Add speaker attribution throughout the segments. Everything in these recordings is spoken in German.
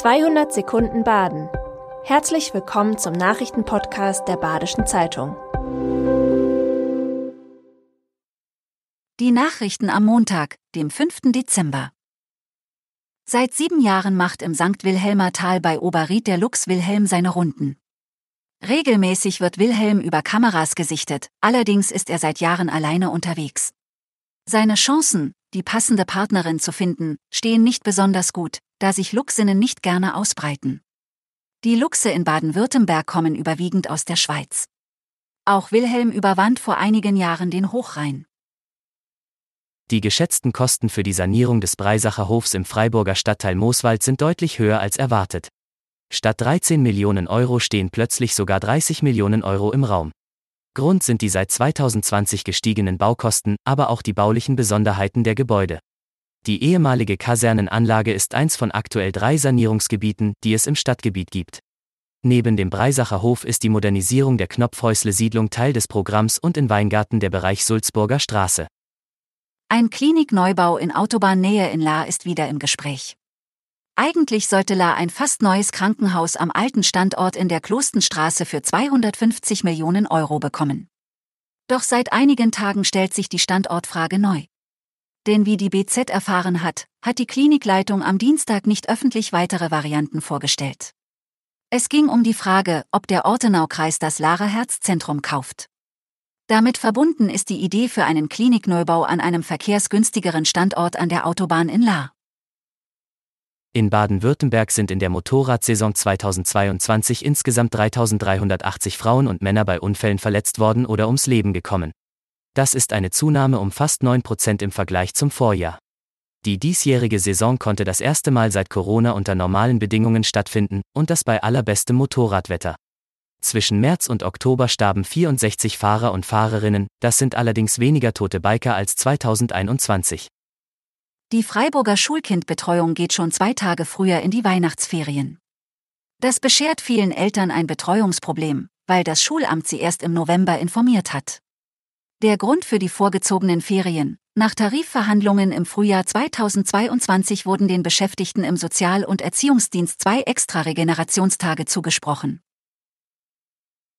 Speaker 1: 200 Sekunden Baden. Herzlich willkommen zum Nachrichtenpodcast der Badischen Zeitung.
Speaker 2: Die Nachrichten am Montag, dem 5. Dezember. Seit sieben Jahren macht im St. Wilhelmer Tal bei Oberried der Lux Wilhelm seine Runden. Regelmäßig wird Wilhelm über Kameras gesichtet, allerdings ist er seit Jahren alleine unterwegs. Seine Chancen, die passende Partnerin zu finden, stehen nicht besonders gut, da sich Luchsinnen nicht gerne ausbreiten. Die Luchse in Baden-Württemberg kommen überwiegend aus der Schweiz. Auch Wilhelm überwand vor einigen Jahren den Hochrhein.
Speaker 3: Die geschätzten Kosten für die Sanierung des Breisacher Hofs im Freiburger Stadtteil Mooswald sind deutlich höher als erwartet. Statt 13 Millionen Euro stehen plötzlich sogar 30 Millionen Euro im Raum. Grund sind die seit 2020 gestiegenen Baukosten, aber auch die baulichen Besonderheiten der Gebäude. Die ehemalige Kasernenanlage ist eins von aktuell drei Sanierungsgebieten, die es im Stadtgebiet gibt. Neben dem Breisacher Hof ist die Modernisierung der Knopfhäusle-Siedlung Teil des Programms und in Weingarten der Bereich Sulzburger Straße.
Speaker 2: Ein Klinikneubau in Autobahnnähe in La ist wieder im Gespräch. Eigentlich sollte La ein fast neues Krankenhaus am alten Standort in der Klostenstraße für 250 Millionen Euro bekommen. Doch seit einigen Tagen stellt sich die Standortfrage neu. Denn wie die BZ erfahren hat, hat die Klinikleitung am Dienstag nicht öffentlich weitere Varianten vorgestellt. Es ging um die Frage, ob der Ortenaukreis das Lara Herzzentrum kauft. Damit verbunden ist die Idee für einen Klinikneubau an einem verkehrsgünstigeren Standort an der Autobahn in La.
Speaker 3: In Baden-Württemberg sind in der Motorradsaison 2022 insgesamt 3380 Frauen und Männer bei Unfällen verletzt worden oder ums Leben gekommen. Das ist eine Zunahme um fast 9 Prozent im Vergleich zum Vorjahr. Die diesjährige Saison konnte das erste Mal seit Corona unter normalen Bedingungen stattfinden und das bei allerbestem Motorradwetter. Zwischen März und Oktober starben 64 Fahrer und Fahrerinnen, das sind allerdings weniger tote Biker als 2021.
Speaker 2: Die Freiburger Schulkindbetreuung geht schon zwei Tage früher in die Weihnachtsferien. Das beschert vielen Eltern ein Betreuungsproblem, weil das Schulamt sie erst im November informiert hat. Der Grund für die vorgezogenen Ferien. Nach Tarifverhandlungen im Frühjahr 2022 wurden den Beschäftigten im Sozial- und Erziehungsdienst zwei extra Regenerationstage zugesprochen.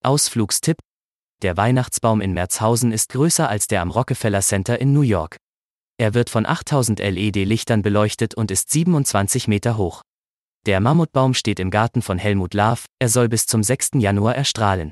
Speaker 3: Ausflugstipp. Der Weihnachtsbaum in Merzhausen ist größer als der am Rockefeller Center in New York. Er wird von 8000 LED-Lichtern beleuchtet und ist 27 Meter hoch. Der Mammutbaum steht im Garten von Helmut Laaf, er soll bis zum 6. Januar erstrahlen.